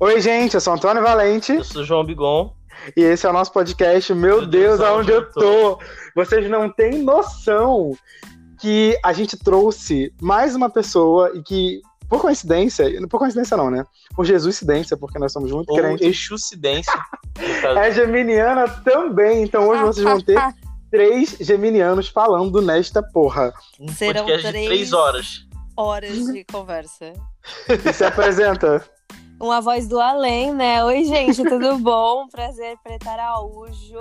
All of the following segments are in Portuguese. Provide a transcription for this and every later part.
Oi, gente, eu sou Antônio Valente. Eu sou João Bigon. E esse é o nosso podcast. Meu, Meu Deus, Deus, aonde eu tô? tô? Vocês não têm noção que a gente trouxe mais uma pessoa e que, por coincidência, por coincidência não, né? Por Jesuscidência, porque nós somos muito Ou crentes. Exucidência. é geminiana também, então hoje vocês vão ter três geminianos falando nesta porra. Um Serão três, de três horas. Horas de conversa. E se apresenta. Uma voz do além, né? Oi, gente, tudo bom? Prazer, Preta Araújo.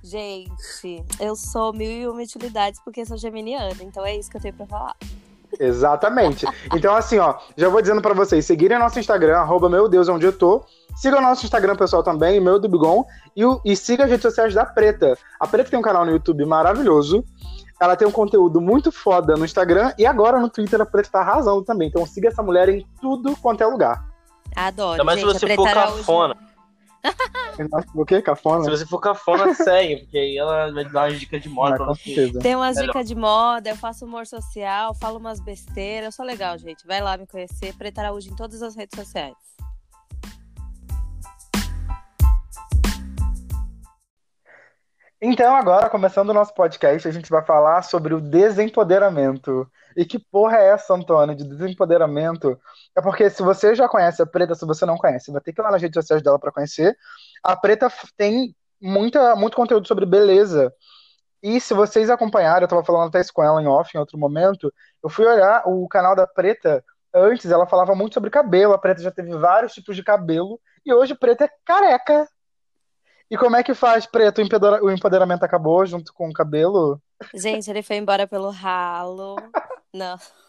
Gente, eu sou mil e uma utilidades porque sou geminiana, então é isso que eu tenho pra falar. Exatamente. Então, assim, ó, já vou dizendo para vocês, seguirem nosso Instagram, arroba meu Deus, onde eu tô. Siga o nosso Instagram pessoal também, meu do Bigon, e, e siga as redes sociais da Preta. A Preta tem um canal no YouTube maravilhoso. Ela tem um conteúdo muito foda no Instagram e agora no Twitter a Preta tá arrasando também. Então siga essa mulher em tudo quanto é lugar. Adoro. Mas se você for cafona. o quê? Cafona? Se você for cafona, segue, porque aí ela vai dar umas dicas de moda ah, pra você. Tem umas dicas de moda, eu faço humor social, falo umas besteiras. Eu sou legal, gente. Vai lá me conhecer. Preta Araújo em todas as redes sociais. Então, agora, começando o nosso podcast, a gente vai falar sobre o desempoderamento. E que porra é essa, Antônio, de desempoderamento? É porque se você já conhece a Preta, se você não conhece, vai ter que ir lá nas redes sociais dela para conhecer. A Preta tem muita, muito conteúdo sobre beleza. E se vocês acompanharem, eu tava falando até isso com ela em off em outro momento, eu fui olhar o canal da Preta antes, ela falava muito sobre cabelo. A Preta já teve vários tipos de cabelo. E hoje Preta é careca. E como é que faz, Preto? O empoderamento acabou junto com o cabelo? Gente, ele foi embora pelo ralo. Não.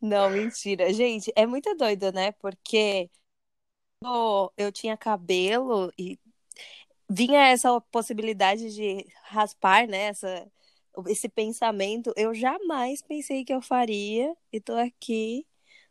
Não, mentira. Gente, é muito doido, né? Porque eu tinha cabelo e vinha essa possibilidade de raspar, né? Essa, esse pensamento. Eu jamais pensei que eu faria. E tô aqui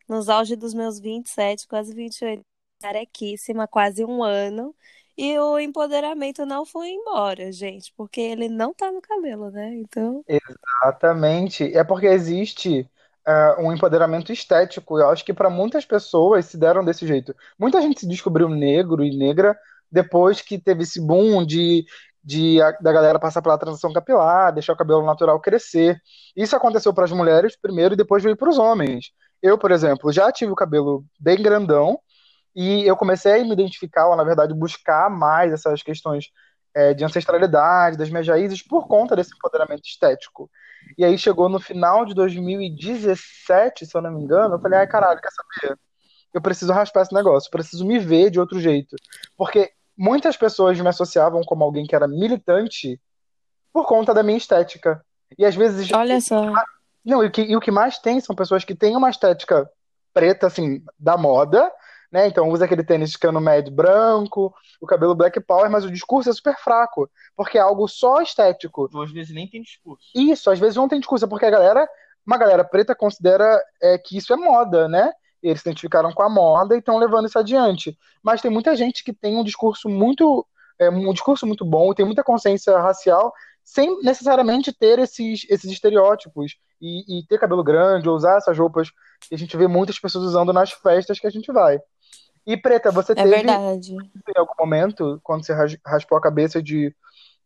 nos auge dos meus 27, quase 28, carequíssima, quase um ano. E o empoderamento não foi embora, gente, porque ele não tá no cabelo, né? Então. Exatamente. É porque existe uh, um empoderamento estético. Eu acho que para muitas pessoas se deram desse jeito. Muita gente se descobriu negro e negra depois que teve esse boom de, de a, da galera passar pela transição capilar, deixar o cabelo natural crescer. Isso aconteceu para as mulheres primeiro e depois veio para os homens. Eu, por exemplo, já tive o cabelo bem grandão e eu comecei a me identificar, ou na verdade buscar mais essas questões é, de ancestralidade, das minhas raízes, por conta desse empoderamento estético. E aí chegou no final de 2017, se eu não me engano, eu falei, ai caralho, quer saber? Eu preciso raspar esse negócio, preciso me ver de outro jeito. Porque muitas pessoas me associavam como alguém que era militante por conta da minha estética. E às vezes. Olha só. Não, e o que, e o que mais tem são pessoas que têm uma estética preta, assim, da moda, né? Então usa aquele tênis de cano médio branco, o cabelo black power, mas o discurso é super fraco, porque é algo só estético. Às vezes nem tem discurso. Isso, às vezes não tem discurso, é porque a galera, uma galera preta considera é, que isso é moda, né? Eles se identificaram com a moda e estão levando isso adiante. Mas tem muita gente que tem um discurso muito, é, um discurso muito bom, tem muita consciência racial, sem necessariamente ter esses, esses estereótipos e, e ter cabelo grande, ou usar essas roupas que a gente vê muitas pessoas usando nas festas que a gente vai. E Preta, você é teve verdade. em algum momento, quando você raspou a cabeça de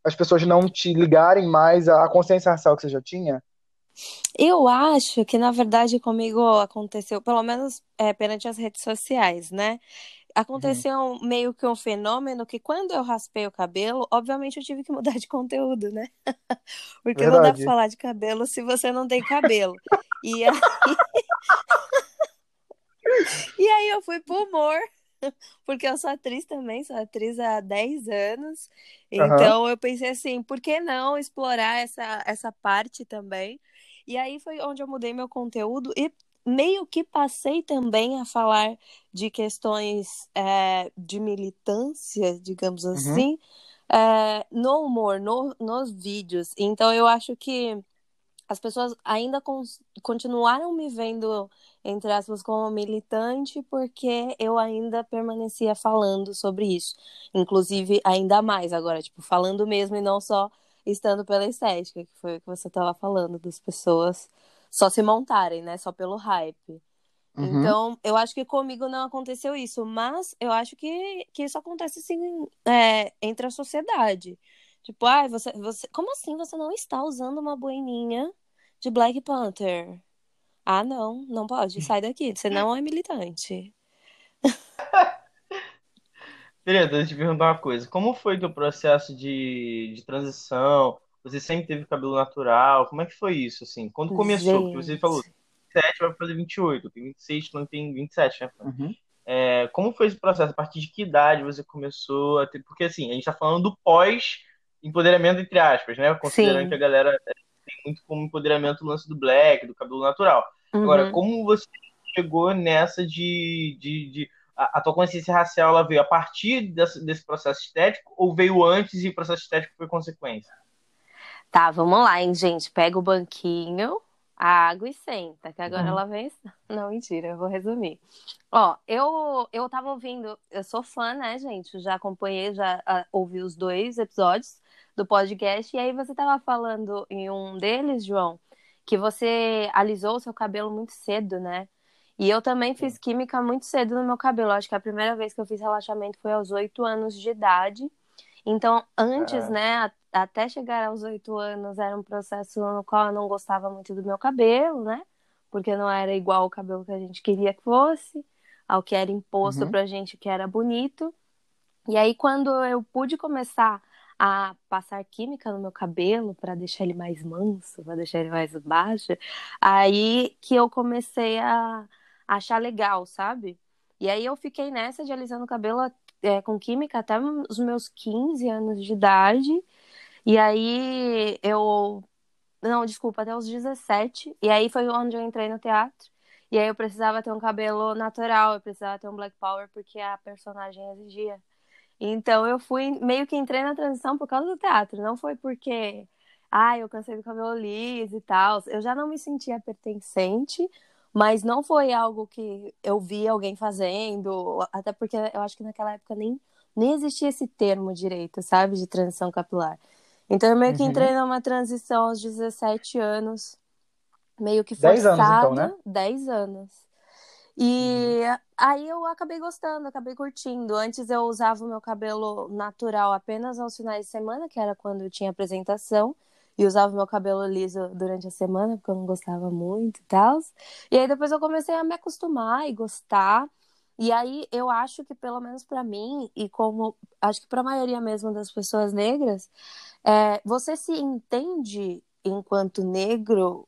as pessoas não te ligarem mais à consciência racial que você já tinha? Eu acho que, na verdade, comigo aconteceu, pelo menos é, perante as redes sociais, né? Aconteceu uhum. meio que um fenômeno que, quando eu raspei o cabelo, obviamente eu tive que mudar de conteúdo, né? Porque verdade. não dá pra falar de cabelo se você não tem cabelo. e aí. E aí eu fui pro humor, porque eu sou atriz também, sou atriz há 10 anos. Então uhum. eu pensei assim, por que não explorar essa, essa parte também? E aí foi onde eu mudei meu conteúdo e meio que passei também a falar de questões é, de militância, digamos uhum. assim, é, no humor, no, nos vídeos. Então eu acho que as pessoas ainda continuaram me vendo entre aspas, como militante, porque eu ainda permanecia falando sobre isso. Inclusive, ainda mais agora, tipo, falando mesmo e não só estando pela estética, que foi o que você estava falando, das pessoas só se montarem, né? Só pelo hype. Uhum. Então, eu acho que comigo não aconteceu isso, mas eu acho que, que isso acontece sim é, entre a sociedade. Tipo, ah, você, você. Como assim você não está usando uma boininha de Black Panther? Ah, não, não pode. Sai daqui. Você não é militante. Beleza, deixa eu te perguntar uma coisa. Como foi o processo de, de transição? Você sempre teve cabelo natural? Como é que foi isso, assim? Quando começou? Gente. Porque você falou, 27 vai fazer 28, tem 26, não tem 27, né? Uhum. É, como foi esse processo? A partir de que idade você começou a ter... Porque, assim, a gente tá falando do pós-empoderamento, entre aspas, né? Considerando Sim. que a galera tem muito como empoderamento o lance do black, do cabelo natural. Uhum. Agora, como você chegou nessa de... de, de a, a, tua consciência racial ela veio a partir desse, desse processo estético ou veio antes e o processo estético foi consequência? Tá, vamos lá, hein, gente. Pega o banquinho, a água e senta, que agora uhum. ela vem. Não, mentira, eu vou resumir. Ó, eu, eu tava ouvindo, eu sou fã, né, gente? já acompanhei, já uh, ouvi os dois episódios do podcast, e aí você tava falando em um deles, João, que você alisou o seu cabelo muito cedo, né? E eu também fiz química muito cedo no meu cabelo. Acho que a primeira vez que eu fiz relaxamento foi aos oito anos de idade. Então, antes, é. né, até chegar aos oito anos, era um processo no qual eu não gostava muito do meu cabelo, né? Porque não era igual o cabelo que a gente queria que fosse, ao que era imposto uhum. pra gente que era bonito. E aí, quando eu pude começar a passar química no meu cabelo para deixar ele mais manso, para deixar ele mais baixo, aí que eu comecei a achar legal, sabe? E aí eu fiquei nessa de alisando o cabelo é, com química até os meus 15 anos de idade. E aí eu. Não, desculpa, até os 17. E aí foi onde eu entrei no teatro. E aí eu precisava ter um cabelo natural, eu precisava ter um black power porque a personagem exigia. Então eu fui meio que entrei na transição por causa do teatro, não foi porque ah, eu cansei do cabelo liso e tal. Eu já não me sentia pertencente, mas não foi algo que eu vi alguém fazendo, até porque eu acho que naquela época nem, nem existia esse termo direito, sabe, de transição capilar. Então eu meio que uhum. entrei numa transição aos 17 anos, meio que forçada. 10 anos, então, né? 10 anos. E uhum. aí eu acabei gostando, acabei curtindo. Antes eu usava o meu cabelo natural apenas aos finais de semana, que era quando eu tinha apresentação e usava meu cabelo liso durante a semana, porque eu não gostava muito e tal. E aí depois eu comecei a me acostumar e gostar. E aí eu acho que, pelo menos para mim, e como acho que para a maioria mesmo das pessoas negras, é, você se entende enquanto negro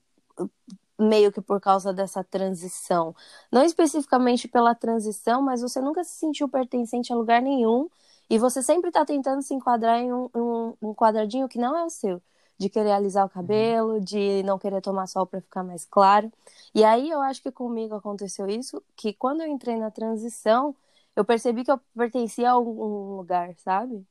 meio que por causa dessa transição. Não especificamente pela transição, mas você nunca se sentiu pertencente a lugar nenhum e você sempre está tentando se enquadrar em um, um, um quadradinho que não é o seu de querer alisar o uhum. cabelo, de não querer tomar sol para ficar mais claro. E aí eu acho que comigo aconteceu isso, que quando eu entrei na transição, eu percebi que eu pertencia a algum lugar, sabe?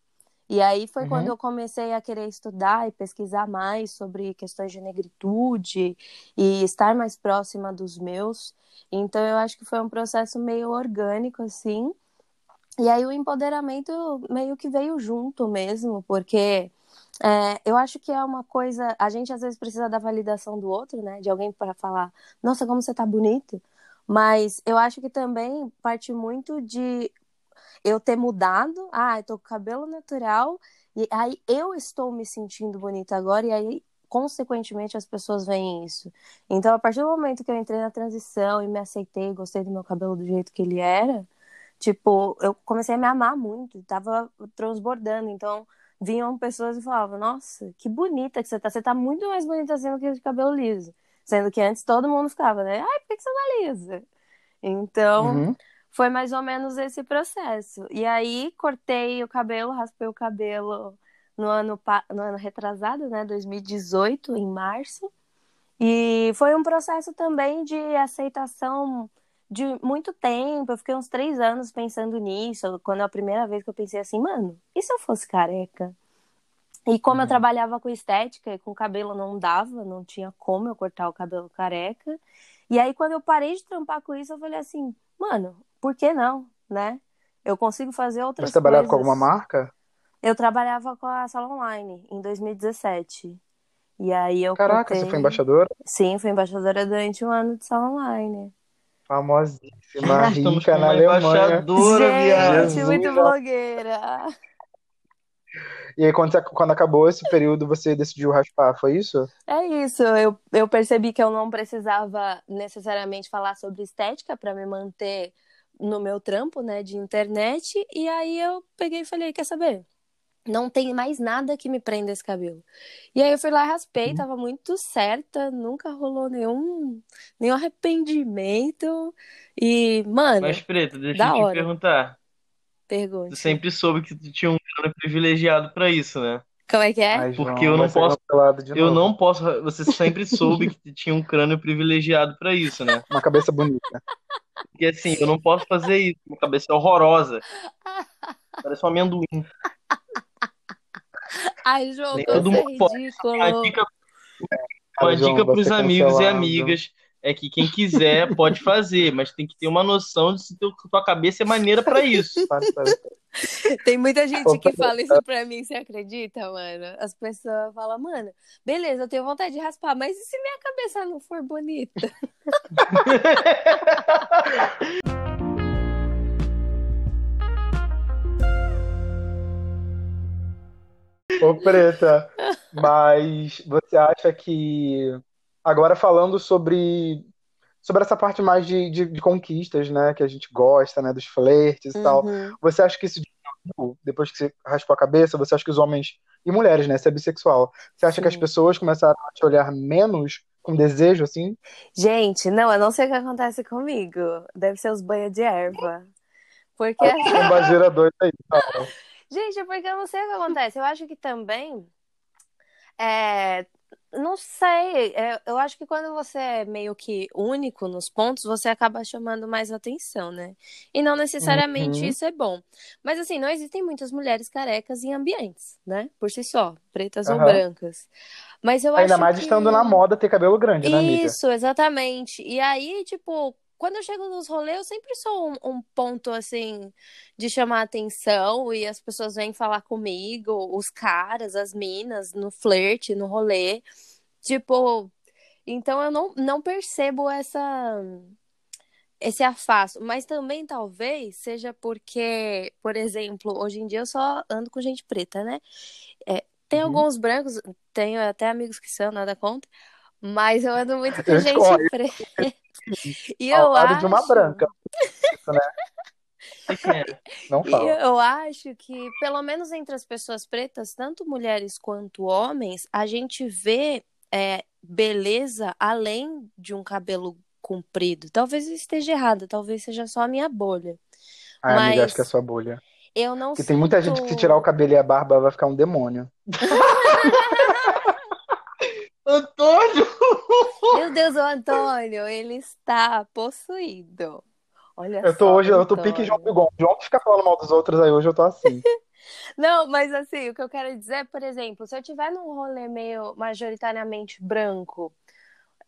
E aí foi uhum. quando eu comecei a querer estudar e pesquisar mais sobre questões de negritude e estar mais próxima dos meus. Então eu acho que foi um processo meio orgânico assim. E aí o empoderamento meio que veio junto mesmo, porque é, eu acho que é uma coisa. A gente às vezes precisa da validação do outro, né? De alguém para falar, nossa, como você tá bonito. Mas eu acho que também parte muito de eu ter mudado. Ah, eu tô com cabelo natural. E aí eu estou me sentindo bonita agora. E aí, consequentemente, as pessoas veem isso. Então, a partir do momento que eu entrei na transição e me aceitei, gostei do meu cabelo do jeito que ele era. Tipo, eu comecei a me amar muito, tava transbordando. Então, vinham pessoas e falavam: Nossa, que bonita que você tá. Você tá muito mais bonita assim do que de cabelo liso. Sendo que antes todo mundo ficava, né? Ai, por que você tá lisa? Então, uhum. Foi mais ou menos esse processo. E aí, cortei o cabelo, raspei o cabelo no ano, no ano retrasado, né? 2018, em março. E foi um processo também de aceitação de muito tempo. Eu fiquei uns três anos pensando nisso. Quando é a primeira vez que eu pensei assim, mano, e se eu fosse careca? E como uhum. eu trabalhava com estética e com cabelo não dava, não tinha como eu cortar o cabelo careca. E aí, quando eu parei de trampar com isso, eu falei assim, mano, por que não, né? Eu consigo fazer outras Você trabalhava coisas. com alguma marca? Eu trabalhava com a Sala Online em 2017. E aí eu Caraca, contei... você foi embaixadora? Sim, fui embaixadora durante um ano de Sala Online. Famosíssima, rica na Alemanha. Gente, muito blogueira. E aí, quando, quando acabou esse período, você decidiu raspar, foi isso? É isso. Eu, eu percebi que eu não precisava necessariamente falar sobre estética para me manter no meu trampo, né, de internet. E aí eu peguei e falei, quer saber? Não tem mais nada que me prenda esse cabelo. E aí eu fui lá, raspei, uhum. tava muito certa, nunca rolou nenhum, nenhum arrependimento. E, mano. Mas, Preta, deixa eu te hora. perguntar. Pergunta. Tu sempre soube que tu tinha um cara privilegiado para isso, né? Como é que é? Ai, Porque eu não posso. Eu não posso. Você sempre soube que tinha um crânio privilegiado para isso, né? Uma cabeça bonita. Porque assim, eu não posso fazer isso. Uma cabeça é horrorosa. Parece um amendoim. Ai, João, Nem todo mundo é ridículo. Uma dica, uma dica pros amigos e amigas é que quem quiser pode fazer, mas tem que ter uma noção de se tua cabeça é maneira para isso. Tem muita gente que fala isso pra mim, você acredita, mano? As pessoas falam, mano, beleza, eu tenho vontade de raspar, mas e se minha cabeça não for bonita? Ô, Preta, mas você acha que agora falando sobre sobre essa parte mais de, de, de, conquistas, né, que a gente gosta, né, dos flertes e uhum. tal. Você acha que isso depois que você raspou a cabeça, você acha que os homens e mulheres, né, se é bissexual, você acha Sim. que as pessoas começaram a te olhar menos com desejo, assim? Gente, não, eu não sei o que acontece comigo. Deve ser os banhos de erva. Porque. Um doida aí. Não. Gente, porque eu não sei o que acontece. Eu acho que também. É, não sei, é, eu acho que quando você é meio que único nos pontos, você acaba chamando mais atenção, né? E não necessariamente uhum. isso é bom. Mas assim, não existem muitas mulheres carecas em ambientes, né? Por si só, pretas uhum. ou brancas. Mas eu Ainda acho mais que... estando na moda ter cabelo grande, né, amiga? Isso, exatamente. E aí, tipo, quando eu chego nos rolês, eu sempre sou um, um, ponto, assim, de chamar atenção e as pessoas vêm falar comigo, os caras, as minas, no flerte, no rolê. Tipo, então eu não, não percebo essa esse afasto, mas também talvez seja porque, por exemplo, hoje em dia eu só ando com gente preta, né? É, tem uhum. alguns brancos, tenho até amigos que são, nada contra, mas eu ando muito com gente preta. E eu acho... de uma branca. né? Não fala. E eu acho que, pelo menos entre as pessoas pretas, tanto mulheres quanto homens, a gente vê é, beleza além de um cabelo comprido. Talvez eu esteja errada, talvez seja só a minha bolha. Ai, Mas amiga, acho que é a sua bolha. Eu não Porque sinto... tem muita gente que se tirar o cabelo e a barba vai ficar um demônio. Antônio! Meu Deus, o Antônio, ele está possuído. Olha eu tô só, hoje, eu tô pique João Bigon. João fica falando mal dos outros aí, hoje eu tô assim. Não, mas assim, o que eu quero dizer, por exemplo, se eu tiver num rolê meio majoritariamente branco,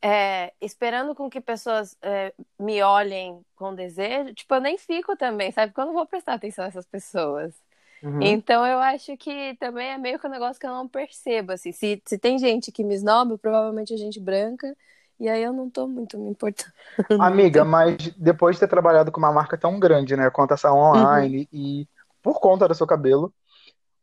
é, esperando com que pessoas é, me olhem com desejo, tipo, eu nem fico também, sabe? Porque eu não vou prestar atenção nessas pessoas. Uhum. Então eu acho que também é meio que um negócio que eu não percebo, assim. Se, se tem gente que me esnoba, provavelmente é gente branca, e aí eu não tô muito me importando. Amiga, mas depois de ter trabalhado com uma marca tão grande, né, quanto essa online, uhum. e por conta do seu cabelo,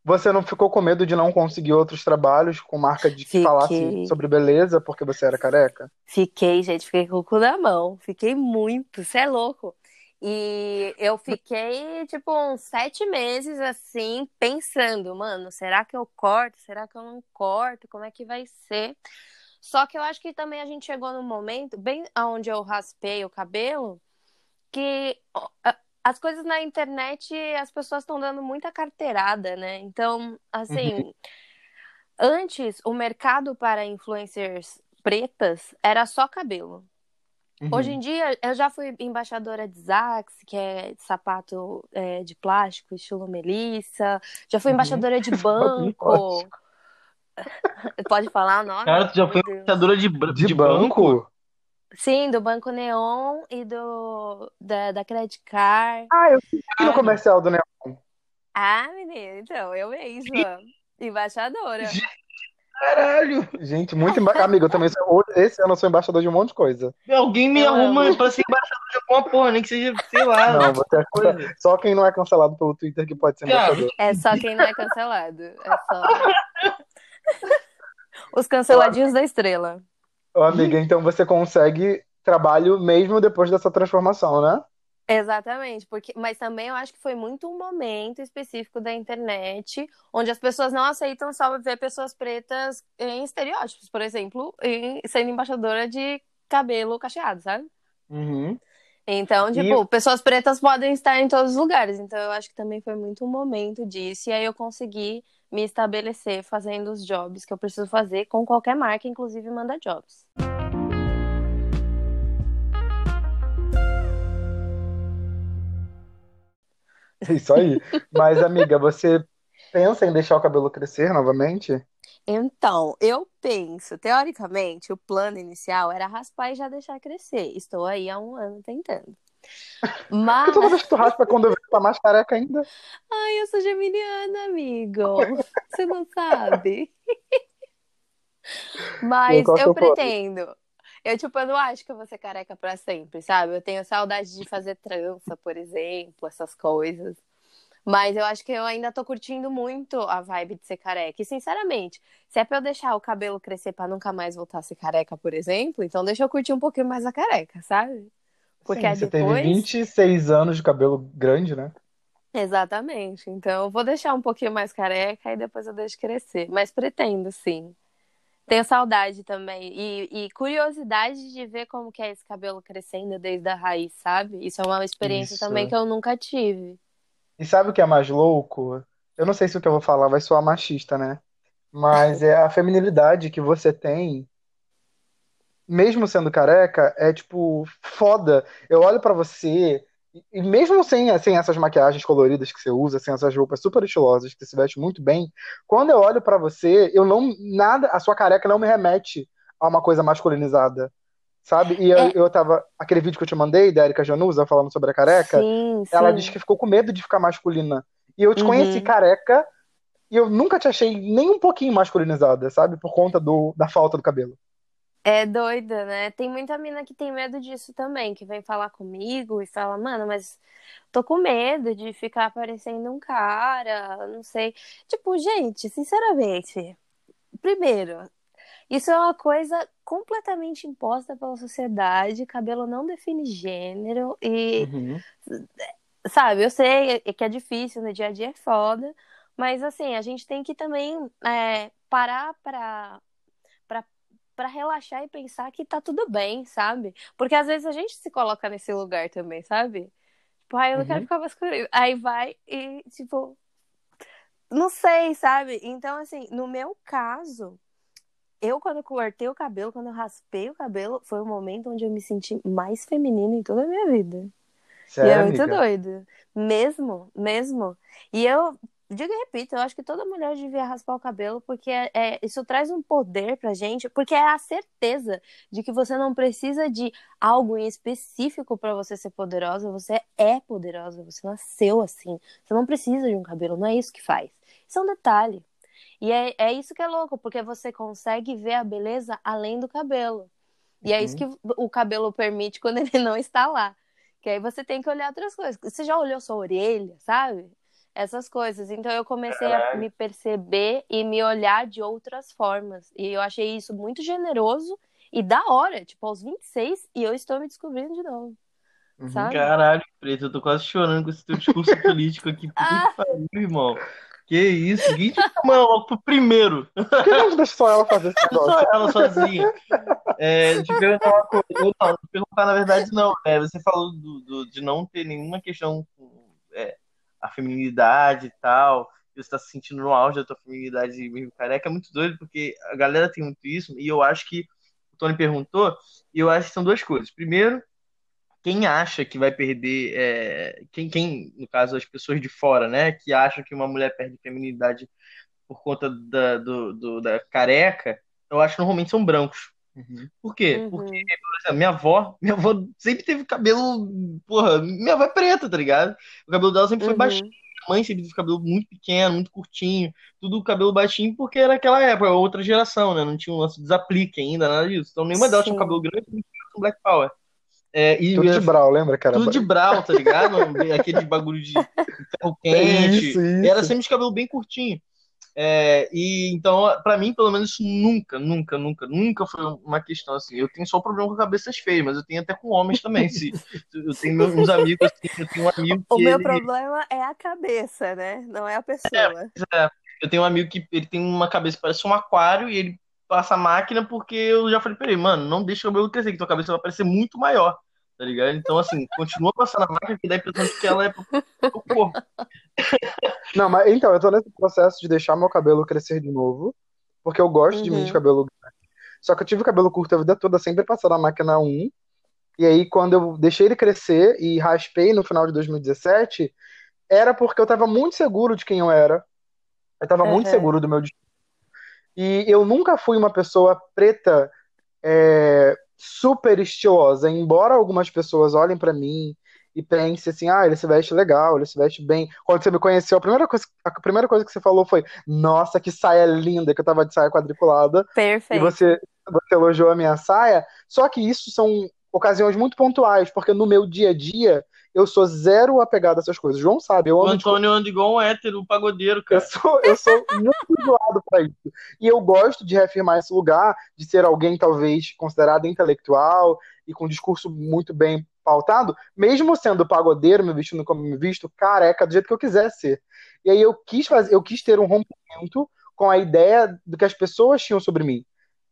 você não ficou com medo de não conseguir outros trabalhos com marca de que fiquei. falasse sobre beleza porque você era careca? Fiquei, gente, fiquei com o cu na mão. Fiquei muito, você é louco. E eu fiquei, tipo, uns sete meses assim, pensando, mano, será que eu corto? Será que eu não corto? Como é que vai ser? Só que eu acho que também a gente chegou num momento, bem onde eu raspei o cabelo, que as coisas na internet, as pessoas estão dando muita carteirada, né? Então, assim, uhum. antes o mercado para influencers pretas era só cabelo. Uhum. Hoje em dia, eu já fui embaixadora de Zax, que é sapato é, de plástico, estilo Melissa. Já fui uhum. embaixadora de banco. Pode falar o nome? Cara, tu já foi embaixadora de, de, de banco? banco? Sim, do Banco Neon e do da, da Credit Card. Ah, eu vi no comercial do Neon. Ah, menina, então, eu mesma. Embaixadora. Caralho! Gente, muito emba... amigo, eu também sou... esse ano eu sou embaixador de um monte de coisa. Alguém me arruma pra ser embaixador de uma porra, nem que seja, sei lá. Não, você é coisa. só quem não é cancelado pelo Twitter que pode ser embaixador. É só quem não é cancelado. É só. Os canceladinhos da estrela. Ô, amiga, então você consegue trabalho mesmo depois dessa transformação, né? Exatamente, porque, mas também eu acho que foi muito um momento específico da internet onde as pessoas não aceitam só ver pessoas pretas em estereótipos, por exemplo, em, sendo embaixadora de cabelo cacheado, sabe? Uhum. Então, tipo, e... pessoas pretas podem estar em todos os lugares. Então, eu acho que também foi muito um momento disso. E aí eu consegui me estabelecer fazendo os jobs que eu preciso fazer com qualquer marca, inclusive manda jobs. É isso aí. Mas, amiga, você pensa em deixar o cabelo crescer novamente? Então, eu penso, teoricamente, o plano inicial era raspar e já deixar crescer. Estou aí há um ano tentando. Mas. Toda vez que tu raspa quando eu vejo tá mais careca ainda. Ai, eu sou geminiana, amigo. Você não sabe. Mas eu pretendo. Eu, tipo, eu não acho que eu vou ser careca pra sempre, sabe? Eu tenho saudade de fazer trança, por exemplo, essas coisas. Mas eu acho que eu ainda tô curtindo muito a vibe de ser careca. E, sinceramente, se é pra eu deixar o cabelo crescer pra nunca mais voltar a ser careca, por exemplo, então deixa eu curtir um pouquinho mais a careca, sabe? Porque Sim, você depois... teve 26 anos de cabelo grande, né? Exatamente. Então eu vou deixar um pouquinho mais careca e depois eu deixo crescer. Mas pretendo, sim. Tenho saudade também. E, e, curiosidade de ver como que é esse cabelo crescendo desde a raiz, sabe? Isso é uma experiência Isso. também que eu nunca tive. E sabe o que é mais louco? Eu não sei se o que eu vou falar vai soar machista, né? Mas é a feminilidade que você tem, mesmo sendo careca, é tipo foda. Eu olho para você e mesmo sem, sem essas maquiagens coloridas que você usa, sem essas roupas super estilosas que você se veste muito bem, quando eu olho para você, eu não nada, a sua careca não me remete a uma coisa masculinizada. Sabe? E eu, é... eu tava. Aquele vídeo que eu te mandei, da Erika Januza, falando sobre a careca, sim, ela sim. disse que ficou com medo de ficar masculina. E eu te uhum. conheci careca e eu nunca te achei nem um pouquinho masculinizada, sabe? Por conta do, da falta do cabelo. É doida, né? Tem muita mina que tem medo disso também, que vem falar comigo e fala, mano, mas tô com medo de ficar parecendo um cara, não sei. Tipo, gente, sinceramente, primeiro, isso é uma coisa completamente imposta pela sociedade. Cabelo não define gênero e. Uhum. Sabe, eu sei que é difícil, no dia a dia é foda, mas assim, a gente tem que também é, parar pra para relaxar e pensar que tá tudo bem, sabe? Porque às vezes a gente se coloca nesse lugar também, sabe? Tipo, ai, eu não uhum. quero ficar masculino. Aí vai e, tipo, não sei, sabe? Então, assim, no meu caso, eu quando cortei o cabelo, quando eu raspei o cabelo, foi o momento onde eu me senti mais feminina em toda a minha vida. Sério, e é muito amiga? doido. Mesmo, mesmo. E eu digo e repito, eu acho que toda mulher devia raspar o cabelo, porque é, é, isso traz um poder pra gente, porque é a certeza de que você não precisa de algo em específico para você ser poderosa, você é poderosa, você nasceu assim. Você não precisa de um cabelo, não é isso que faz. Isso é um detalhe. E é, é isso que é louco, porque você consegue ver a beleza além do cabelo. E é isso uhum. que o cabelo permite quando ele não está lá. Que aí você tem que olhar outras coisas. Você já olhou sua orelha, sabe? Essas coisas. Então eu comecei a me perceber e me olhar de outras formas. E eu achei isso muito generoso e da hora, tipo, aos 26, e eu estou me descobrindo de novo. Uhum. Sabe? Caralho, preto, eu tô quase chorando com esse teu discurso político aqui. Que pariu, irmão. Que isso? Ninguém te chama logo pro primeiro. Por que não deixa só ela fazer isso? Só ela sozinha. É, de perguntar uma coisa. Não, de perguntar, na verdade, não. É, você falou do, do, de não ter nenhuma questão é, a feminilidade e tal, e você tá se sentindo no auge da tua feminilidade meio careca, é muito doido, porque a galera tem muito isso, e eu acho que o Tony perguntou, e eu acho que são duas coisas. Primeiro, quem acha que vai perder, é, quem, quem, no caso, as pessoas de fora, né, que acham que uma mulher perde feminilidade por conta da, do, do, da careca, eu acho que normalmente são brancos. Uhum. Por quê? Uhum. Porque, por exemplo, minha avó, minha avó sempre teve cabelo. Porra, minha avó é preta, tá ligado? O cabelo dela sempre foi uhum. baixinho. Minha mãe sempre teve cabelo muito pequeno, muito curtinho, tudo cabelo baixinho, porque era aquela época, outra geração, né? Não tinha um lance de desaplique ainda, nada disso. Então nenhuma delas tinha cabelo grande, não tinha Black Power. É, e tudo de brau, lembra, cara? Tudo de brau, tá ligado? Aquele bagulho de ferro quente. Isso, isso. Era sempre de cabelo bem curtinho. É, e então, para mim, pelo menos, isso nunca, nunca, nunca, nunca foi uma questão assim. Eu tenho só problema com cabeças feias, mas eu tenho até com homens também. Se, eu tenho uns amigos assim, eu tenho um amigo O meu ele... problema é a cabeça, né? Não é a pessoa. É, é, eu tenho um amigo que ele tem uma cabeça que parece um aquário e ele passa a máquina porque eu já falei pra ele, mano, não deixa o meu crescer, que tua cabeça vai parecer muito maior tá ligado? Então, assim, continua passando a máquina que dá a impressão de que ela é pro, corpo. Não, mas então, eu tô nesse processo de deixar meu cabelo crescer de novo, porque eu gosto uhum. de mim de uhum. cabelo grande. Só que eu tive cabelo curto a vida toda, sempre passando a máquina 1. E aí, quando eu deixei ele crescer e raspei no final de 2017, era porque eu tava muito seguro de quem eu era. Eu tava uhum. muito seguro do meu destino. E eu nunca fui uma pessoa preta é, super estilosa, embora algumas pessoas olhem para mim e pensem assim, ah, ele se veste legal, ele se veste bem. Quando você me conheceu, a primeira coisa, a primeira coisa que você falou foi, nossa, que saia linda, que eu tava de saia quadriculada. Perfeito. E você, você elogiou a minha saia. Só que isso são ocasiões muito pontuais, porque no meu dia a dia eu sou zero apegado a essas coisas. João sabe, eu. O Antônio anda igual um hétero, um pagodeiro, cara. Eu sou, eu sou muito zoado pra isso. E eu gosto de reafirmar esse lugar, de ser alguém talvez considerado intelectual e com um discurso muito bem pautado, mesmo sendo pagodeiro, me vestindo como me visto, careca, do jeito que eu quiser ser. E aí eu quis fazer, eu quis ter um rompimento com a ideia do que as pessoas tinham sobre mim.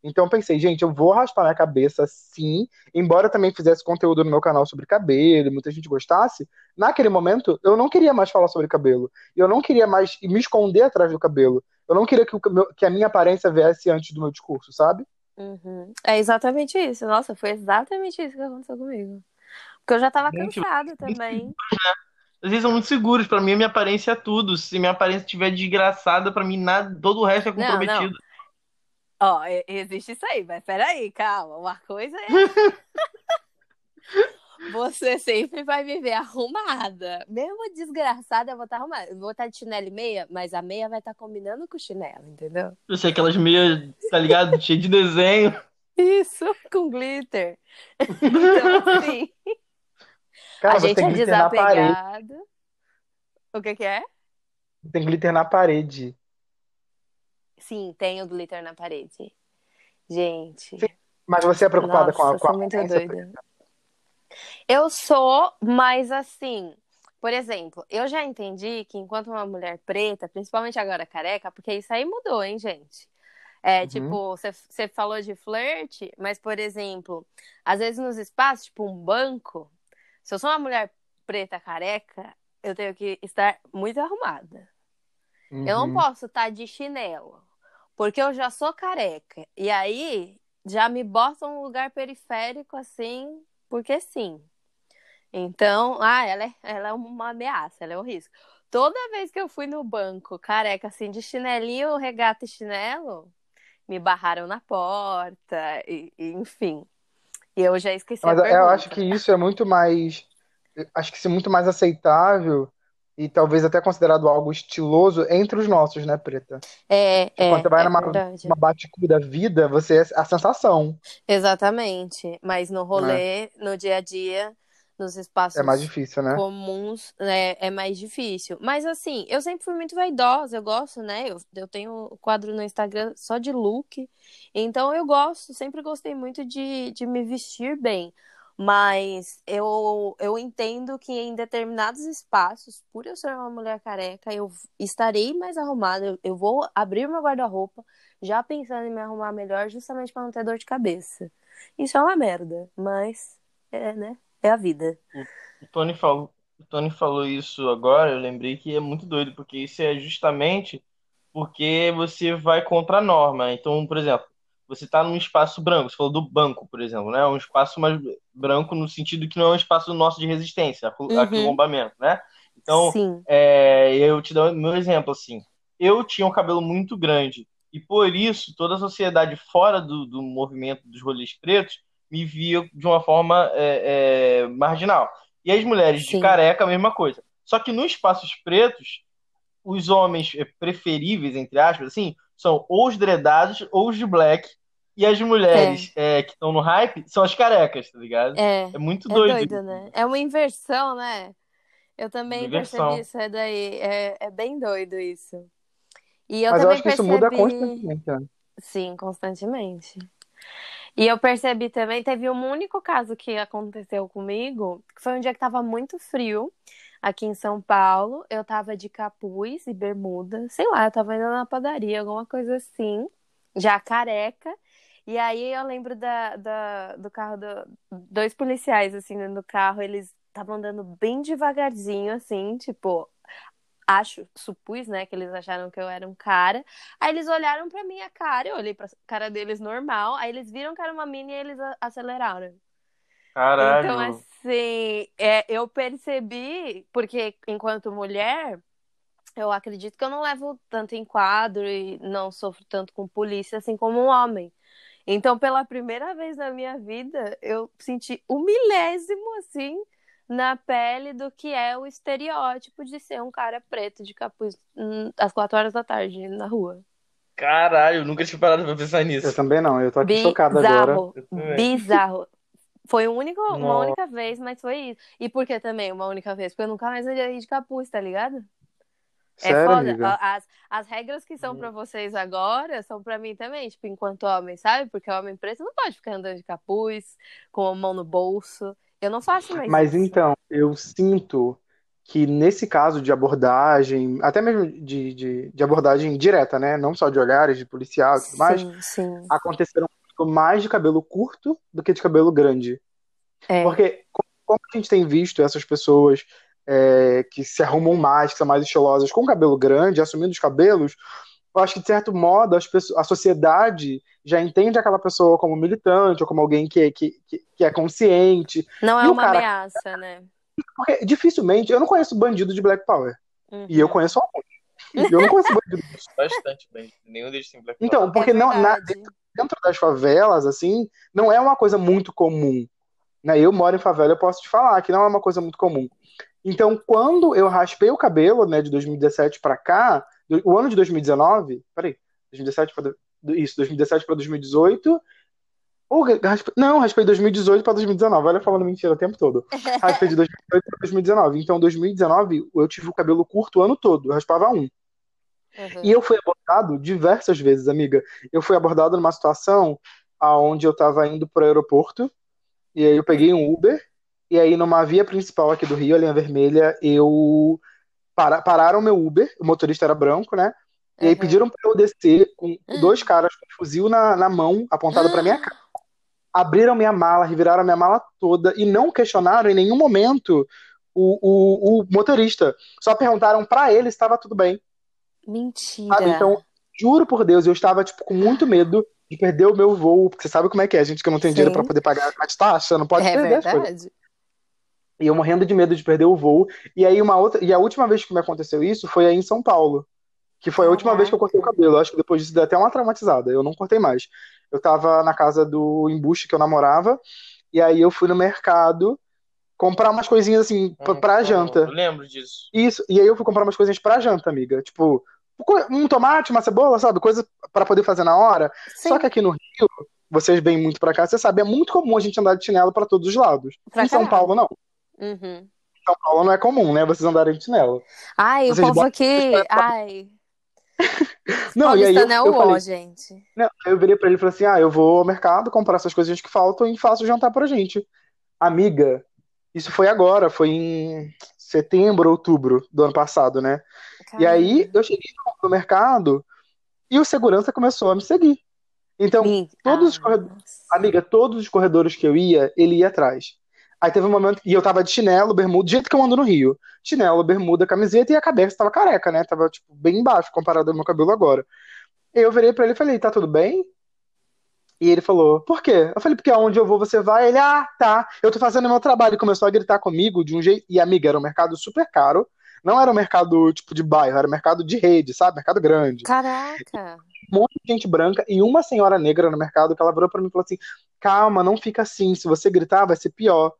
Então pensei, gente, eu vou raspar minha cabeça sim, embora também fizesse conteúdo no meu canal sobre cabelo, muita gente gostasse. Naquele momento, eu não queria mais falar sobre cabelo. Eu não queria mais me esconder atrás do cabelo. Eu não queria que, o, que a minha aparência viesse antes do meu discurso, sabe? Uhum. É exatamente isso. Nossa, foi exatamente isso que aconteceu comigo. Porque eu já tava cansada também. Às vezes são muito seguros. Pra mim, a minha aparência é tudo. Se minha aparência estiver desgraçada, pra mim, nada, todo o resto é comprometido. Não, não. Ó, existe isso aí, mas peraí, calma. Uma coisa é. Você sempre vai viver arrumada. Mesmo desgraçada, eu vou estar tá arrumada. Eu vou estar tá de chinelo e meia, mas a meia vai estar tá combinando com o chinelo, entendeu? Eu sei aquelas meias, tá ligado? Cheio de desenho. Isso, com glitter. Então, assim. Cara, a gente é desapegado. O que, que é? Tem glitter na parede. Sim, tem o glitter na parede. Gente. Sim, mas você é preocupada Nossa, com a, com a muito doida. Eu sou, mas assim, por exemplo, eu já entendi que enquanto uma mulher preta, principalmente agora careca, porque isso aí mudou, hein, gente? É, uhum. tipo, você falou de flerte, mas, por exemplo, às vezes nos espaços, tipo um banco, se eu sou uma mulher preta careca, eu tenho que estar muito arrumada. Uhum. Eu não uhum. posso estar de chinelo. Porque eu já sou careca. E aí já me botam um lugar periférico assim, porque sim. Então, ah, ela é, ela é uma ameaça, ela é um risco. Toda vez que eu fui no banco, careca, assim, de chinelinho, regata e chinelo, me barraram na porta, e, e enfim. E eu já esqueci Mas pergunta. eu acho que isso é muito mais. Acho que isso é muito mais aceitável e talvez até considerado algo estiloso entre os nossos, né, Preta? É, tipo, é. Quando você vai é numa, uma bate da vida, você é a sensação. Exatamente. Mas no rolê, é. no dia a dia, nos espaços é mais difícil, né? comuns, né, é mais difícil. Mas assim, eu sempre fui muito vaidosa, eu gosto, né? Eu, eu tenho um quadro no Instagram só de look. Então eu gosto, sempre gostei muito de, de me vestir bem. Mas eu, eu entendo que em determinados espaços, por eu ser uma mulher careca, eu estarei mais arrumada. Eu, eu vou abrir meu guarda-roupa já pensando em me arrumar melhor, justamente para não ter dor de cabeça. Isso é uma merda, mas é, né? É a vida. O Tony falou, o Tony falou isso agora, eu lembrei que é muito doido, porque isso é justamente porque você vai contra a norma. Então, por exemplo, você está num espaço branco, você falou do banco, por exemplo, né? Um espaço mais branco no sentido que não é um espaço nosso de resistência, uhum. aquilombamento, né? Então, é, eu te dou meu exemplo, assim. Eu tinha um cabelo muito grande e por isso toda a sociedade fora do, do movimento dos rolês pretos me via de uma forma é, é, marginal. E as mulheres Sim. de careca, a mesma coisa. Só que nos espaços pretos, os homens preferíveis, entre aspas, assim, são ou os dredados ou os de black, E as mulheres é. É, que estão no hype são as carecas, tá ligado? É, é muito doido. É doido, né? É uma inversão, né? Eu também inversão. percebi isso é daí. É, é bem doido isso. E eu Mas eu acho que percebi... isso muda constantemente. Né? Sim, constantemente. E eu percebi também, teve um único caso que aconteceu comigo, que foi um dia que tava muito frio aqui em São Paulo. Eu tava de capuz e bermuda, sei lá, eu tava indo na padaria, alguma coisa assim, já careca. E aí eu lembro da, da do carro do, dois policiais assim no carro, eles estavam andando bem devagarzinho, assim, tipo, acho, supus, né, que eles acharam que eu era um cara. Aí eles olharam pra minha cara, eu olhei pra cara deles normal, aí eles viram que era uma mina e eles aceleraram. Caralho. Então, assim, é, eu percebi, porque enquanto mulher, eu acredito que eu não levo tanto enquadro e não sofro tanto com polícia assim como um homem. Então, pela primeira vez na minha vida, eu senti um milésimo, assim, na pele do que é o estereótipo de ser um cara preto de capuz hum, às quatro horas da tarde na rua. Caralho, nunca tinha parado pra pensar nisso. Eu também não, eu tô aqui Bizarro. chocado agora. Bizarro. Foi um único, uma única vez, mas foi isso. E por que também uma única vez? Porque eu nunca mais andei de capuz, tá ligado? É Sério, é foda. As, as regras que são hum. para vocês agora são para mim também, tipo, enquanto homem, sabe? Porque homem preto não pode ficar andando de capuz, com a mão no bolso. Eu não faço mais Mas isso. então, eu sinto que nesse caso de abordagem, até mesmo de, de, de, abordagem direta, né? Não só de olhares, de policial e tudo mais, sim. aconteceram mais de cabelo curto do que de cabelo grande. É. Porque, como a gente tem visto essas pessoas é, que se arrumam mais, que são mais estilosas, com cabelo grande, assumindo os cabelos, eu acho que, de certo modo, pessoas, a sociedade já entende aquela pessoa como militante ou como alguém que, que, que é consciente. Não é uma cara, ameaça, né? Porque dificilmente. Eu não conheço bandido de Black Power. Uhum. E eu conheço alguns. Eu não conheço bandido. Bastante bem. Nenhum deles tem Black então. Então, porque é não, na, dentro das favelas, assim, não é uma coisa muito comum. Né? Eu moro em favela, eu posso te falar que não é uma coisa muito comum. Então, quando eu raspei o cabelo, né, de 2017 para cá, o ano de 2019, peraí, 2017 para isso, 2017 para 2018, ou raspei, não, raspei 2018 para 2019, olha falando mentira o tempo todo. Raspei de 2018 para 2019. Então, 2019 eu tive o cabelo curto o ano todo, eu raspava um. Uhum. E eu fui abordado diversas vezes, amiga. Eu fui abordado numa situação aonde eu estava indo para o aeroporto, e aí eu peguei um Uber, e aí, numa via principal aqui do Rio, a linha vermelha, eu. Para, pararam meu Uber, o motorista era branco, né? E aí uhum. pediram para eu descer com dois caras com um fuzil na, na mão, apontado para minha cara. Abriram minha mala, reviraram minha mala toda e não questionaram em nenhum momento o, o, o motorista. Só perguntaram para ele se estava tudo bem. Mentira. Sabe? Então, juro por Deus, eu estava tipo, com muito medo de perder o meu voo, porque você sabe como é que é, gente que não tem Sim. dinheiro para poder pagar a taxa, não pode é perder verdade. as coisas. E eu morrendo de medo de perder o voo. E aí uma outra. E a última vez que me aconteceu isso foi aí em São Paulo. Que foi a última vez que eu cortei o cabelo. Eu acho que depois disso deu até uma traumatizada. Eu não cortei mais. Eu tava na casa do embuste que eu namorava. E aí eu fui no mercado comprar umas coisinhas assim hum, pra janta. Eu lembro disso. Isso. E aí eu fui comprar umas coisinhas pra janta, amiga. Tipo, um tomate, uma cebola, sabe? Coisa para poder fazer na hora. Sim. Só que aqui no Rio, vocês vêm muito pra cá, você sabe, é muito comum a gente andar de chinelo para todos os lados. Pra em São Paulo, não. Uhum. São Paulo não é comum, né? Vocês andarem de chinelo. Ai, Vocês o povo aqui. Ai. não, e aí eu, é o eu falei, gente. Não, eu virei pra ele e falei assim: ah, eu vou ao mercado comprar essas coisinhas que faltam e faço jantar pra gente. Amiga, isso foi agora, foi em setembro, outubro do ano passado, né? Caramba. E aí eu cheguei no mercado e o segurança começou a me seguir. Então, todos os corredores, amiga, todos os corredores que eu ia, ele ia atrás. Aí teve um momento. E eu tava de chinelo, bermuda, do jeito que eu ando no Rio. Chinelo, bermuda, camiseta e a cabeça tava careca, né? Tava, tipo, bem embaixo comparado ao meu cabelo agora. E eu virei pra ele e falei, tá tudo bem? E ele falou, por quê? Eu falei, porque aonde eu vou você vai. Ele, ah, tá, eu tô fazendo meu trabalho. E começou a gritar comigo de um jeito. E, amiga, era um mercado super caro. Não era um mercado, tipo, de bairro, era um mercado de rede, sabe? Mercado grande. Caraca! Um monte de gente branca e uma senhora negra no mercado que ela virou pra mim e falou assim: calma, não fica assim. Se você gritar, vai ser pior.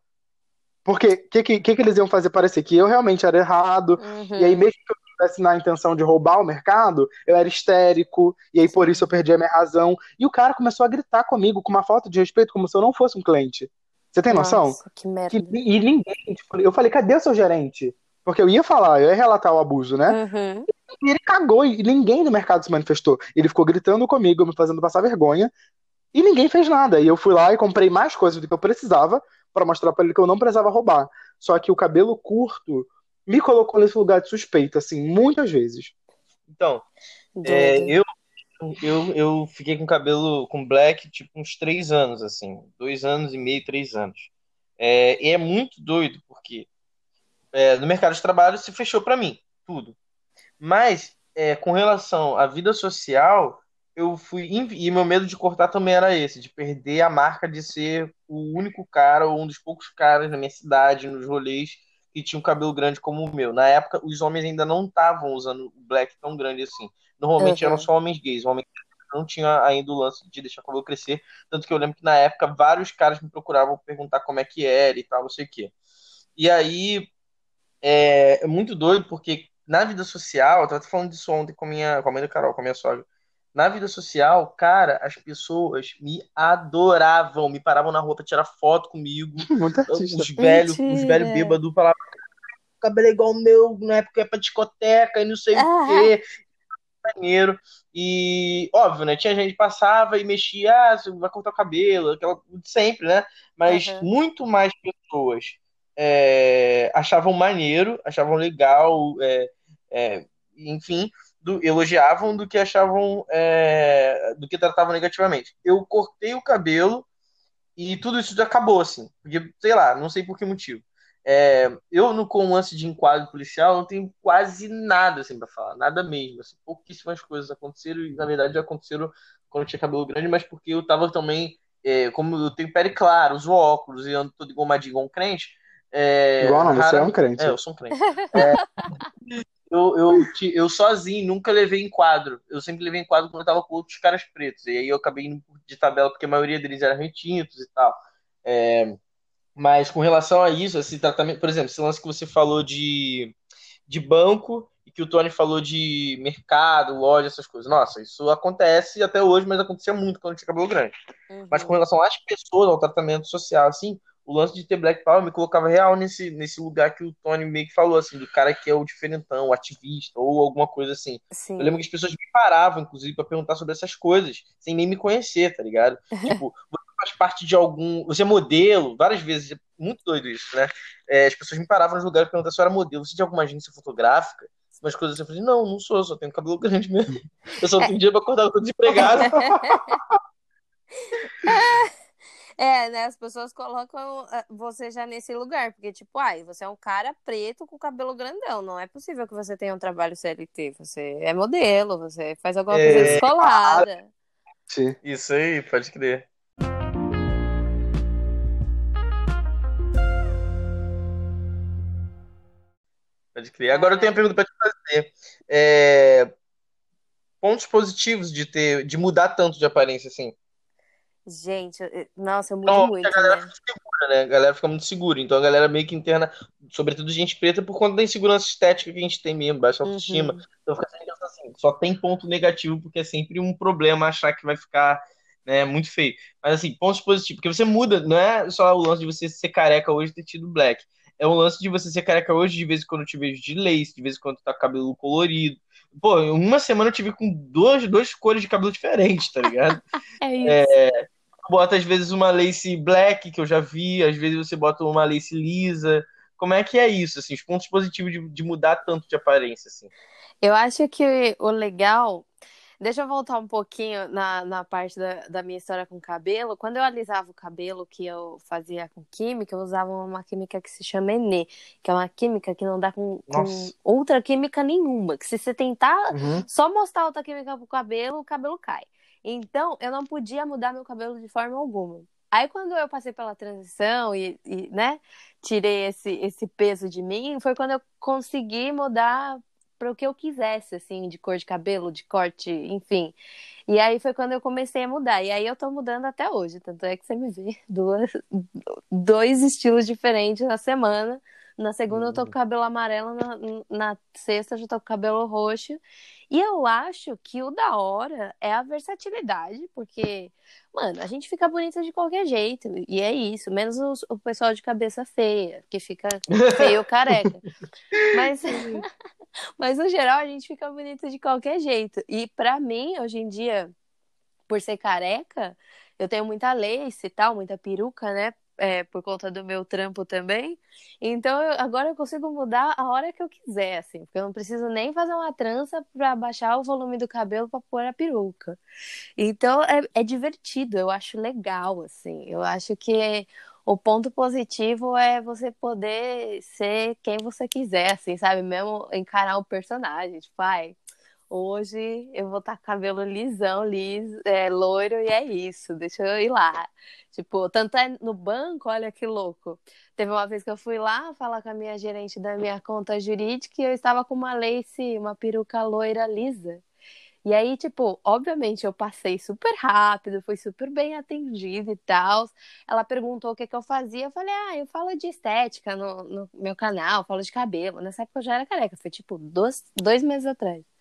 Porque o que, que, que, eles iam fazer parecer? Que eu realmente era errado. Uhum. E aí, mesmo que eu estivesse na intenção de roubar o mercado, eu era histérico, e aí por isso eu perdi a minha razão. E o cara começou a gritar comigo com uma falta de respeito, como se eu não fosse um cliente. Você tem noção? Nossa, que merda. Que, e ninguém, tipo, eu falei, cadê o seu gerente? Porque eu ia falar, eu ia relatar o abuso, né? Uhum. E ele cagou e ninguém do mercado se manifestou. Ele ficou gritando comigo, me fazendo passar vergonha, e ninguém fez nada. E eu fui lá e comprei mais coisas do que eu precisava para mostrar para ele que eu não precisava roubar. Só que o cabelo curto me colocou nesse lugar de suspeita, assim, muitas vezes. Então, é, eu, eu, eu fiquei com cabelo com black, tipo, uns três anos, assim. Dois anos e meio, três anos. É, e é muito doido, porque é, no mercado de trabalho se fechou para mim, tudo. Mas, é, com relação à vida social, eu fui. E meu medo de cortar também era esse, de perder a marca de ser o único cara, ou um dos poucos caras na minha cidade, nos rolês, que tinha um cabelo grande como o meu. Na época, os homens ainda não estavam usando o black tão grande assim. Normalmente uhum. eram só homens gays. Homens não tinha ainda o lance de deixar o cabelo crescer. Tanto que eu lembro que na época vários caras me procuravam perguntar como é que era e tal, não sei o quê. E aí é, é muito doido porque na vida social, eu tava falando disso ontem com, minha, com a mãe da Carol, com a minha sogra. Na vida social, cara, as pessoas me adoravam, me paravam na rua pra tirar foto comigo. Muito artista. Os velhos, os velhos bêbados falavam, cabelo é igual o meu, na época ia pra discoteca e não sei ah. o quê. Banheiro. E, óbvio, né? Tinha gente que passava e mexia, ah, você vai cortar o cabelo, aquela sempre, né? Mas uhum. muito mais pessoas é, achavam maneiro, achavam legal, é, é, enfim, do, elogiavam do que achavam, é, do que tratavam negativamente. Eu cortei o cabelo e tudo isso já acabou, assim, porque, sei lá, não sei por que motivo. É, eu, no com lance de enquadro policial, não tenho quase nada, assim, pra falar, nada mesmo, assim, pouquíssimas coisas aconteceram e, na verdade, já aconteceram quando eu tinha cabelo grande, mas porque eu tava também, é, como eu tenho pele clara, uso óculos e ando todo engomadinho igual um crente, é, Igual não, você é um crente. É, eu sou um crente. É, eu, eu, eu sozinho nunca levei em quadro. Eu sempre levei em quadro quando eu tava com outros caras pretos. E aí eu acabei indo de tabela porque a maioria deles eram retintos e tal. É, mas com relação a isso, esse tratamento, por exemplo, esse lance que você falou de, de banco e que o Tony falou de mercado, loja, essas coisas. Nossa, isso acontece até hoje, mas acontecia muito quando tinha cabelo grande. Uhum. Mas com relação às pessoas, ao tratamento social, assim, o lance de ter Black Power me colocava real nesse, nesse lugar que o Tony meio que falou, assim, do cara que é o diferentão, o ativista, ou alguma coisa assim. Sim. Eu lembro que as pessoas me paravam, inclusive, para perguntar sobre essas coisas, sem nem me conhecer, tá ligado? tipo, você faz parte de algum. Você é modelo, várias vezes, é muito doido isso, né? É, as pessoas me paravam nos lugares perguntar se eu era modelo, você é de alguma agência fotográfica? Umas coisas assim, eu falei, não, não sou, só tenho cabelo grande mesmo. Eu só não tenho dinheiro pra acordar, eu tô desempregado. É, né? As pessoas colocam eh, você já nesse lugar, porque, tipo, ai, você é um cara preto com cabelo grandão. Não é possível que você tenha um trabalho CLT. Você é modelo, você faz alguma coisa é... descolada. Sim. Isso aí, pode crer. Pode crer. Agora eu tenho uma pergunta para te fazer. É... Pontos positivos de ter, de mudar tanto de aparência assim. Gente, nossa, eu mudo não, muito. A galera né? fica segura, né? A galera fica muito segura. Então a galera meio que interna, sobretudo gente preta, por conta da insegurança estética que a gente tem mesmo, baixa autoestima. Uhum. Então fica sempre assim, só tem ponto negativo, porque é sempre um problema achar que vai ficar né, muito feio. Mas assim, pontos positivos, porque você muda, não é só o lance de você ser careca hoje e ter tido black. É um lance de você ser careca hoje, de vez em quando eu te vejo de lace, de vez em quando tá com cabelo colorido. Pô, uma semana eu tive com duas, duas cores de cabelo diferentes, tá ligado? é isso. É, bota às vezes uma lace black, que eu já vi, às vezes você bota uma lace lisa. Como é que é isso, assim, os pontos positivos de, de mudar tanto de aparência, assim? Eu acho que o legal Deixa eu voltar um pouquinho na, na parte da, da minha história com cabelo. Quando eu alisava o cabelo que eu fazia com química, eu usava uma química que se chama Enê, que é uma química que não dá com, com outra química nenhuma. Que se você tentar uhum. só mostrar outra química pro cabelo, o cabelo cai. Então, eu não podia mudar meu cabelo de forma alguma. Aí, quando eu passei pela transição e, e né, tirei esse, esse peso de mim, foi quando eu consegui mudar para o que eu quisesse, assim, de cor de cabelo, de corte, enfim. E aí foi quando eu comecei a mudar. E aí eu tô mudando até hoje. Tanto é que você me vê duas, dois estilos diferentes na semana, Na segunda eu tô com cabelo amarelo, na, na sexta eu já tô com cabelo roxo. E eu acho que o da hora é a versatilidade, porque, mano, a gente fica bonita de qualquer jeito. E é isso, menos o, o pessoal de cabeça feia, que fica feio careca. Mas, mas no geral a gente fica bonita de qualquer jeito. E para mim, hoje em dia, por ser careca, eu tenho muita lace e tal, muita peruca, né? É, por conta do meu trampo também. Então eu, agora eu consigo mudar a hora que eu quiser, assim, porque eu não preciso nem fazer uma trança para baixar o volume do cabelo para pôr a peruca. Então é, é divertido, eu acho legal, assim. Eu acho que o ponto positivo é você poder ser quem você quiser, assim, sabe? Mesmo encarar o personagem, tipo, ai. Hoje eu vou estar com cabelo lisão, liso, é, loiro, e é isso, deixa eu ir lá. Tipo, tanto é no banco, olha que louco. Teve uma vez que eu fui lá falar com a minha gerente da minha conta jurídica e eu estava com uma lace, uma peruca loira lisa. E aí, tipo, obviamente eu passei super rápido, fui super bem atendida e tal. Ela perguntou o que, que eu fazia. Eu falei, ah, eu falo de estética no, no meu canal, falo de cabelo. Nessa época eu já era careca, foi tipo dois, dois meses atrás.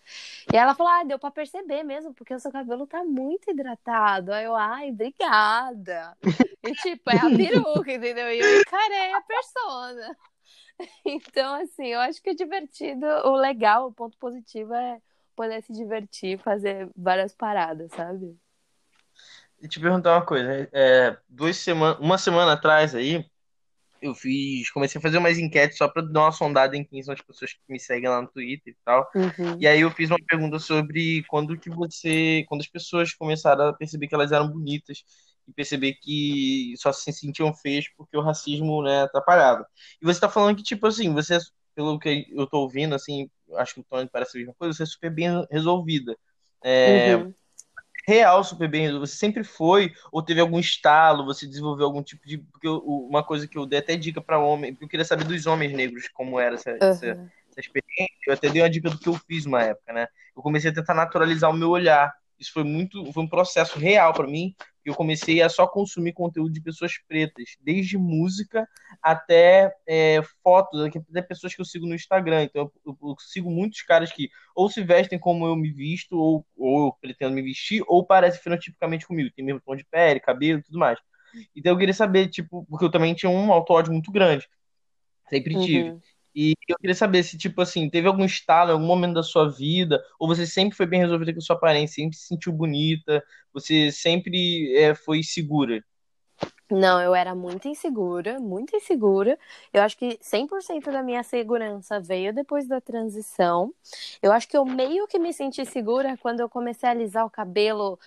E ela falou: ah, deu pra perceber mesmo, porque o seu cabelo tá muito hidratado. Aí eu, ai, obrigada. E tipo, é a peruca, entendeu? E eu encarei a persona. Então, assim, eu acho que é divertido. O legal, o ponto positivo é poder se divertir, fazer várias paradas, sabe? E te perguntar uma coisa, é, duas semanas, uma semana atrás aí, eu fiz, comecei a fazer umas enquetes só para dar uma sondada em quem são as pessoas que me seguem lá no Twitter e tal. Uhum. E aí eu fiz uma pergunta sobre quando que você, quando as pessoas começaram a perceber que elas eram bonitas e perceber que só se sentiam feias porque o racismo, né, atrapalhava. E você tá falando que tipo assim, você pelo que eu tô ouvindo assim, acho que o Tony parece a mesma coisa, você é super bem resolvida. É, uhum real super bem? Você sempre foi? Ou teve algum estalo? Você desenvolveu algum tipo de. Porque eu, uma coisa que eu dei até dica para homem, porque eu queria saber dos homens negros como era essa, uhum. essa, essa, experiência. Eu até dei uma dica do que eu fiz uma época, né? Eu comecei a tentar naturalizar o meu olhar. Isso foi muito. Foi um processo real para mim, eu comecei a só consumir conteúdo de pessoas pretas, desde música até é, fotos, até pessoas que eu sigo no Instagram. Então eu, eu, sigo muitos caras que ou se vestem como eu me visto, ou, ou eu pretendo me vestir, ou parecem fenotipicamente comigo. Tem mesmo tom de pele, cabelo e tudo mais. Então eu queria saber, tipo, porque eu também tinha um autódio muito grande. Sempre tive. Uhum. E eu queria saber se, tipo assim, teve algum estalo, algum momento da sua vida, ou você sempre foi bem resolvida com a sua aparência, sempre se sentiu bonita, você sempre é, foi segura? Não, eu era muito insegura, muito insegura. Eu acho que 100% da minha segurança veio depois da transição. Eu acho que eu meio que me senti segura quando eu comecei a alisar o cabelo,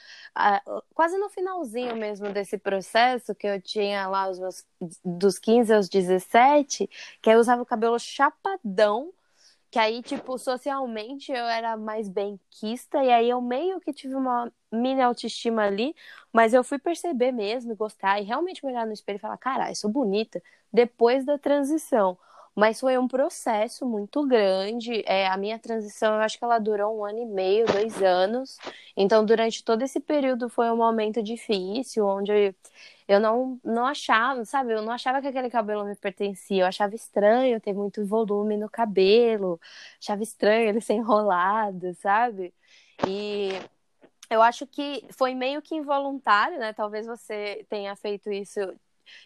quase no finalzinho mesmo desse processo, que eu tinha lá os meus, dos 15 aos 17, que eu usava o cabelo chapadão que aí, tipo, socialmente eu era mais benquista, e aí eu meio que tive uma mini autoestima ali, mas eu fui perceber mesmo, gostar, e realmente me olhar no espelho e falar, caralho, sou bonita, depois da transição. Mas foi um processo muito grande. É, a minha transição, eu acho que ela durou um ano e meio, dois anos. Então, durante todo esse período foi um momento difícil, onde eu não, não achava, sabe? Eu não achava que aquele cabelo me pertencia. Eu achava estranho ter muito volume no cabelo. Achava estranho ele ser enrolado, sabe? E eu acho que foi meio que involuntário, né? Talvez você tenha feito isso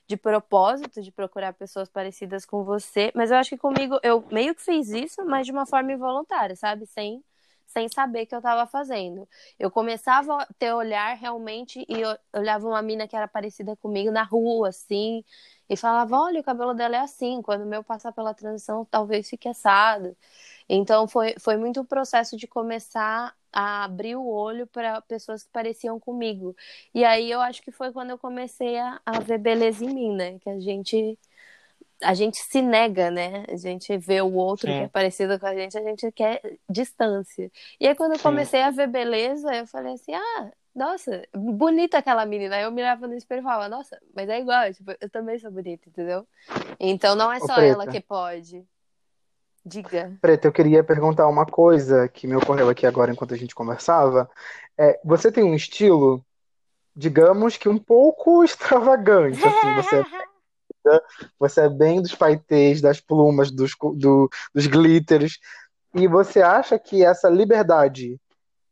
de propósito, de procurar pessoas parecidas com você, mas eu acho que comigo eu meio que fiz isso, mas de uma forma involuntária, sabe? Sem sem saber que eu estava fazendo. Eu começava a ter olhar realmente e olhava uma mina que era parecida comigo na rua, assim, e falava: olha, o cabelo dela é assim, quando o meu passar pela transição, talvez fique assado. Então foi, foi muito o um processo de começar a abrir o olho para pessoas que pareciam comigo. E aí eu acho que foi quando eu comecei a, a ver beleza em mim, né? Que a gente a gente se nega, né? A gente vê o outro Sim. que é parecido com a gente, a gente quer distância. E aí, quando eu comecei a ver beleza, eu falei assim: ah, nossa, bonita aquela menina. Aí eu mirava no espelho e falava: nossa, mas é igual, tipo, eu também sou bonita, entendeu? Então não é só ela que pode. Diga. Preta, eu queria perguntar uma coisa que me ocorreu aqui agora enquanto a gente conversava. É, você tem um estilo, digamos que um pouco extravagante, assim, você você é bem dos paetês, das plumas, dos, do, dos glitters. E você acha que essa liberdade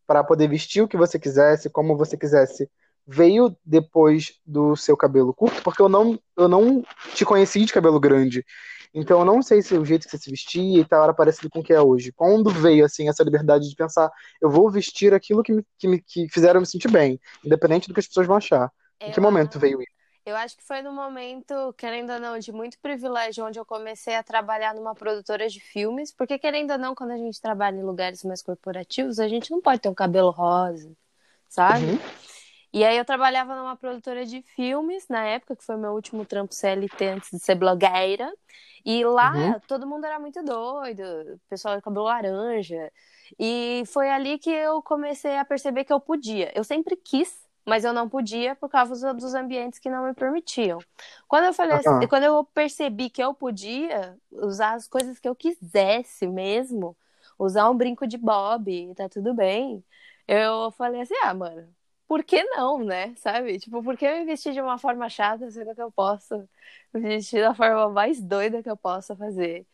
para poder vestir o que você quisesse, como você quisesse, veio depois do seu cabelo curto? Porque eu não, eu não te conheci de cabelo grande. Então eu não sei se o jeito que você se vestia e tal era parecido com o que é hoje. Quando veio assim essa liberdade de pensar, eu vou vestir aquilo que me, que me que fizeram me sentir bem, independente do que as pessoas vão achar. Eu, em que momento veio isso? Eu acho que foi no momento, querendo ou não, de muito privilégio, onde eu comecei a trabalhar numa produtora de filmes, porque querendo ou não, quando a gente trabalha em lugares mais corporativos, a gente não pode ter um cabelo rosa, sabe? Uhum. E aí eu trabalhava numa produtora de filmes na época, que foi meu último trampo CLT antes de ser blogueira. E lá uhum. todo mundo era muito doido, o pessoal de cabelo laranja. E foi ali que eu comecei a perceber que eu podia. Eu sempre quis, mas eu não podia por causa dos ambientes que não me permitiam. Quando eu falei assim, quando eu percebi que eu podia usar as coisas que eu quisesse mesmo, usar um brinco de bob, tá tudo bem. Eu falei assim: "Ah, mano, por que não, né? Sabe? Tipo, por que me vestir de uma forma chata sendo que eu posso me vestir da forma mais doida que eu possa fazer?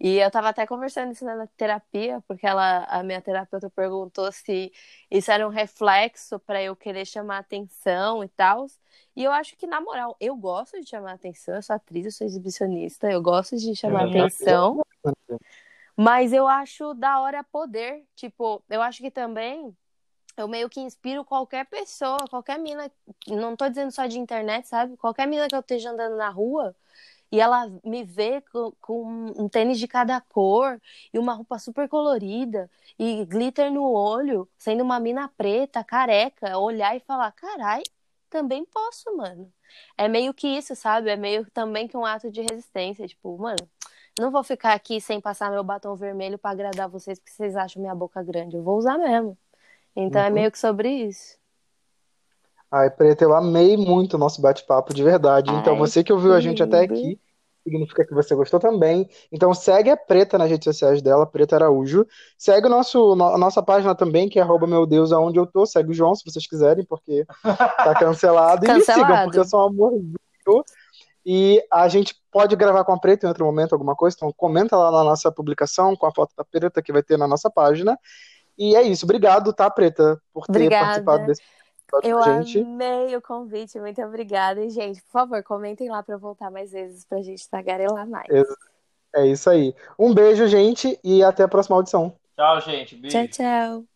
E eu tava até conversando isso na terapia, porque ela, a minha terapeuta perguntou se isso era um reflexo para eu querer chamar atenção e tal. E eu acho que, na moral, eu gosto de chamar atenção, eu sou atriz, eu sou exibicionista, eu gosto de chamar atenção. Mas eu acho da hora poder. Tipo, eu acho que também eu meio que inspiro qualquer pessoa, qualquer mina, não tô dizendo só de internet, sabe? Qualquer mina que eu esteja andando na rua e ela me vê com, com, um tênis de cada cor e uma roupa super colorida e glitter no olho, sendo uma mina preta, careca, olhar e falar: carai, também posso, mano. É meio que isso, sabe? É meio também que um ato de resistência. Tipo, mano, não vou ficar aqui sem passar meu batom vermelho para agradar vocês porque vocês acham minha boca grande. Eu vou usar mesmo. Então é uhum. é meio que sobre isso. Ai, Preta, eu amei muito o nosso bate-papo, de verdade. Então, Ai, então, você que ouviu a gente até aqui, significa que você gostou também. Então, segue a Preta nas redes sociais dela, Preta Araújo. Segue o nosso, a nossa página também, que é arroba meu Deus aonde eu tô. Segue o João, se vocês quiserem, porque tá cancelado. e me sigam, porque eu sou um amorzinho. E a gente pode gravar com a Preta em outro momento, alguma coisa. Então, comenta lá na nossa publicação, com a foto da Preta que vai ter na nossa página. E é isso. Obrigado, tá, Preta, por ter obrigada. participado desse eu gente. amei o convite, muito obrigada. E, gente, por favor, comentem lá para eu voltar mais vezes pra gente tagarelar mais. É isso aí. Um beijo, gente, e até a próxima audição. Tchau, gente. Beijo. Tchau, tchau.